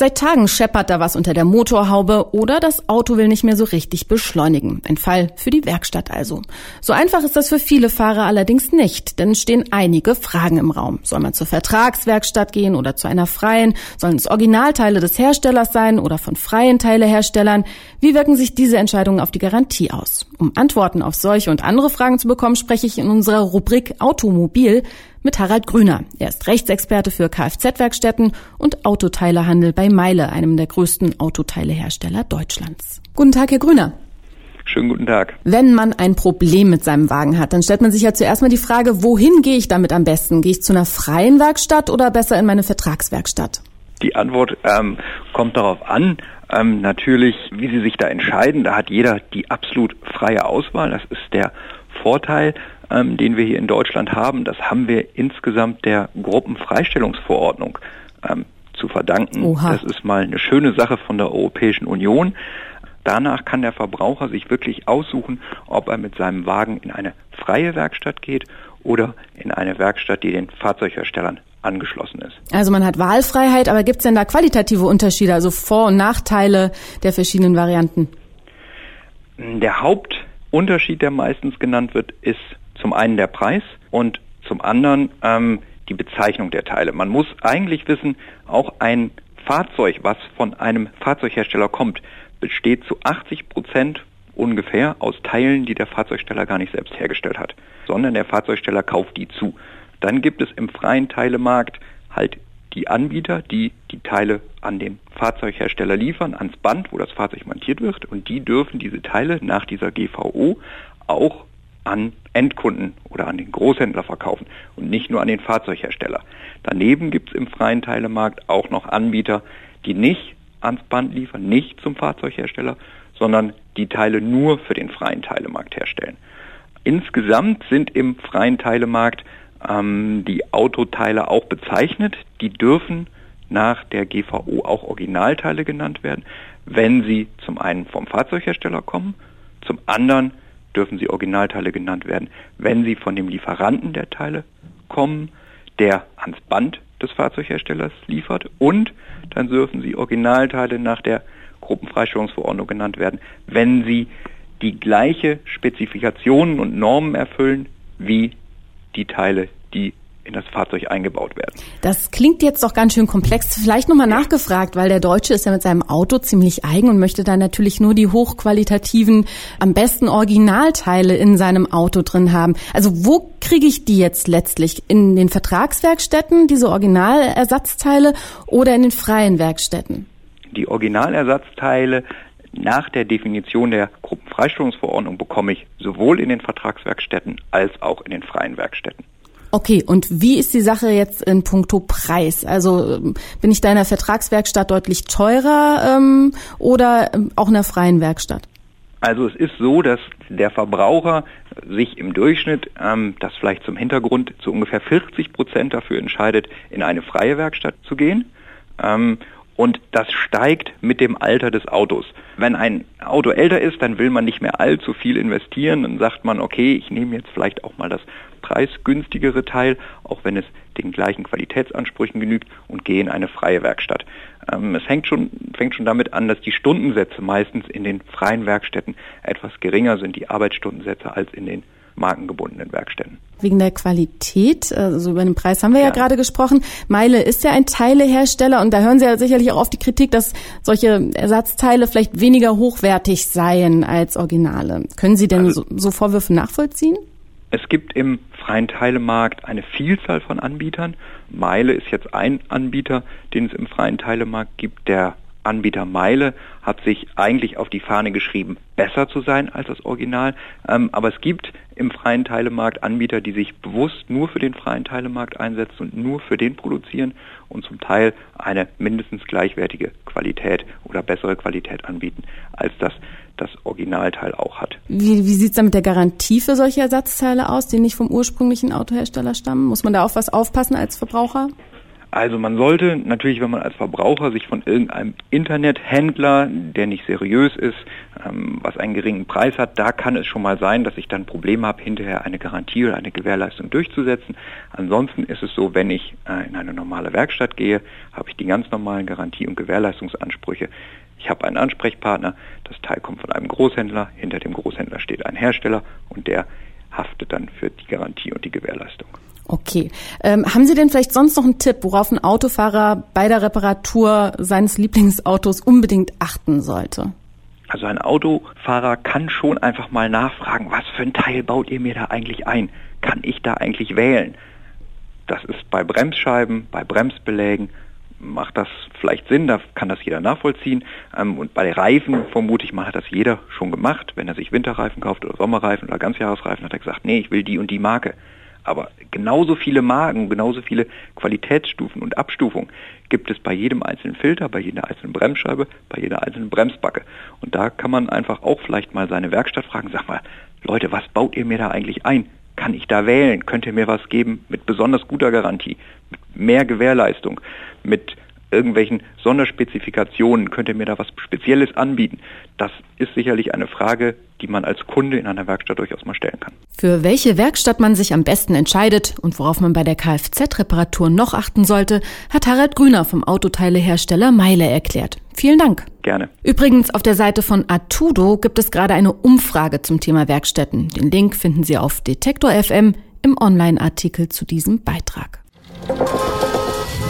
Seit Tagen scheppert da was unter der Motorhaube oder das Auto will nicht mehr so richtig beschleunigen. Ein Fall für die Werkstatt also. So einfach ist das für viele Fahrer allerdings nicht, denn stehen einige Fragen im Raum. Soll man zur Vertragswerkstatt gehen oder zu einer freien? Sollen es Originalteile des Herstellers sein oder von freien Teileherstellern? Wie wirken sich diese Entscheidungen auf die Garantie aus? Um Antworten auf solche und andere Fragen zu bekommen, spreche ich in unserer Rubrik Automobil mit Harald Grüner. Er ist Rechtsexperte für Kfz-Werkstätten und Autoteilehandel bei Meile, einem der größten Autoteilehersteller Deutschlands. Guten Tag, Herr Grüner. Schönen guten Tag. Wenn man ein Problem mit seinem Wagen hat, dann stellt man sich ja zuerst mal die Frage, wohin gehe ich damit am besten? Gehe ich zu einer freien Werkstatt oder besser in meine Vertragswerkstatt? Die Antwort ähm, kommt darauf an, ähm, natürlich, wie Sie sich da entscheiden. Da hat jeder die absolut freie Auswahl. Das ist der Vorteil ähm, den wir hier in Deutschland haben, das haben wir insgesamt der Gruppenfreistellungsverordnung ähm, zu verdanken. Oha. Das ist mal eine schöne Sache von der Europäischen Union. Danach kann der Verbraucher sich wirklich aussuchen, ob er mit seinem Wagen in eine freie Werkstatt geht oder in eine Werkstatt, die den Fahrzeugherstellern angeschlossen ist. Also man hat Wahlfreiheit, aber gibt es denn da qualitative Unterschiede, also Vor- und Nachteile der verschiedenen Varianten? Der Hauptunterschied, der meistens genannt wird, ist zum einen der Preis und zum anderen ähm, die Bezeichnung der Teile. Man muss eigentlich wissen, auch ein Fahrzeug, was von einem Fahrzeughersteller kommt, besteht zu 80 Prozent ungefähr aus Teilen, die der Fahrzeugsteller gar nicht selbst hergestellt hat, sondern der Fahrzeugsteller kauft die zu. Dann gibt es im freien Teilemarkt halt die Anbieter, die die Teile an den Fahrzeughersteller liefern, ans Band, wo das Fahrzeug montiert wird, und die dürfen diese Teile nach dieser GVO auch an Endkunden oder an den Großhändler verkaufen und nicht nur an den Fahrzeughersteller. Daneben gibt es im freien Teilemarkt auch noch Anbieter, die nicht ans Band liefern, nicht zum Fahrzeughersteller, sondern die Teile nur für den freien Teilemarkt herstellen. Insgesamt sind im freien Teilemarkt ähm, die Autoteile auch bezeichnet. Die dürfen nach der GVO auch Originalteile genannt werden, wenn sie zum einen vom Fahrzeughersteller kommen, zum anderen dürfen sie Originalteile genannt werden, wenn sie von dem Lieferanten der Teile kommen, der ans Band des Fahrzeugherstellers liefert und dann dürfen sie Originalteile nach der Gruppenfreistellungsverordnung genannt werden, wenn sie die gleiche Spezifikationen und Normen erfüllen wie die Teile, die in das Fahrzeug eingebaut werden. Das klingt jetzt doch ganz schön komplex. Vielleicht nochmal nachgefragt, weil der Deutsche ist ja mit seinem Auto ziemlich eigen und möchte da natürlich nur die hochqualitativen, am besten Originalteile in seinem Auto drin haben. Also wo kriege ich die jetzt letztlich? In den Vertragswerkstätten, diese Originalersatzteile oder in den freien Werkstätten? Die Originalersatzteile nach der Definition der Gruppenfreistellungsverordnung bekomme ich sowohl in den Vertragswerkstätten als auch in den freien Werkstätten. Okay, und wie ist die Sache jetzt in puncto Preis? Also ähm, bin ich da in der Vertragswerkstatt deutlich teurer ähm, oder ähm, auch in der freien Werkstatt? Also es ist so, dass der Verbraucher sich im Durchschnitt, ähm, das vielleicht zum Hintergrund, zu ungefähr 40 Prozent dafür entscheidet, in eine freie Werkstatt zu gehen. Ähm, und das steigt mit dem Alter des Autos. Wenn ein Auto älter ist, dann will man nicht mehr allzu viel investieren. Dann sagt man, okay, ich nehme jetzt vielleicht auch mal das preisgünstigere Teil, auch wenn es den gleichen Qualitätsansprüchen genügt und gehe in eine freie Werkstatt. Ähm, es hängt schon, fängt schon damit an, dass die Stundensätze meistens in den freien Werkstätten etwas geringer sind, die Arbeitsstundensätze, als in den markengebundenen Werkstätten. Wegen der Qualität, also über den Preis haben wir ja, ja gerade gesprochen. Meile ist ja ein Teilehersteller und da hören Sie ja sicherlich auch auf die Kritik, dass solche Ersatzteile vielleicht weniger hochwertig seien als Originale. Können Sie denn also, so, so Vorwürfe nachvollziehen? Es gibt im freien Teilemarkt eine Vielzahl von Anbietern. Meile ist jetzt ein Anbieter, den es im freien Teilemarkt gibt. Der Anbieter Meile hat sich eigentlich auf die Fahne geschrieben, besser zu sein als das Original. Ähm, aber es gibt im freien Teilemarkt Anbieter, die sich bewusst nur für den freien Teilemarkt einsetzen und nur für den produzieren und zum Teil eine mindestens gleichwertige Qualität oder bessere Qualität anbieten als das das Originalteil auch hat. Wie, wie sieht es da mit der Garantie für solche Ersatzteile aus, die nicht vom ursprünglichen Autohersteller stammen? Muss man da auf was aufpassen als Verbraucher? Also man sollte natürlich, wenn man als Verbraucher sich von irgendeinem Internethändler, der nicht seriös ist, ähm, was einen geringen Preis hat, da kann es schon mal sein, dass ich dann Probleme habe, hinterher eine Garantie oder eine Gewährleistung durchzusetzen. Ansonsten ist es so, wenn ich äh, in eine normale Werkstatt gehe, habe ich die ganz normalen Garantie- und Gewährleistungsansprüche. Ich habe einen Ansprechpartner, das Teil kommt von einem Großhändler, hinter dem Großhändler steht ein Hersteller und der haftet dann für die Garantie und die. Okay. Ähm, haben Sie denn vielleicht sonst noch einen Tipp, worauf ein Autofahrer bei der Reparatur seines Lieblingsautos unbedingt achten sollte? Also ein Autofahrer kann schon einfach mal nachfragen, was für ein Teil baut ihr mir da eigentlich ein? Kann ich da eigentlich wählen? Das ist bei Bremsscheiben, bei Bremsbelägen macht das vielleicht Sinn, da kann das jeder nachvollziehen. Ähm, und bei Reifen vermute ich mal, hat das jeder schon gemacht. Wenn er sich Winterreifen kauft oder Sommerreifen oder Ganzjahresreifen, hat er gesagt, nee, ich will die und die Marke. Aber genauso viele Marken, genauso viele Qualitätsstufen und Abstufungen gibt es bei jedem einzelnen Filter, bei jeder einzelnen Bremsscheibe, bei jeder einzelnen Bremsbacke. Und da kann man einfach auch vielleicht mal seine Werkstatt fragen, sag mal, Leute, was baut ihr mir da eigentlich ein? Kann ich da wählen? Könnt ihr mir was geben mit besonders guter Garantie, mit mehr Gewährleistung, mit irgendwelchen Sonderspezifikationen? Könnt ihr mir da was Spezielles anbieten? Das ist sicherlich eine Frage, die man als Kunde in einer Werkstatt durchaus mal stellen kann. Für welche Werkstatt man sich am besten entscheidet und worauf man bei der Kfz-Reparatur noch achten sollte, hat Harald Grüner vom Autoteilehersteller Meile erklärt. Vielen Dank. Gerne. Übrigens, auf der Seite von Atudo gibt es gerade eine Umfrage zum Thema Werkstätten. Den Link finden Sie auf Detektor FM im Online-Artikel zu diesem Beitrag.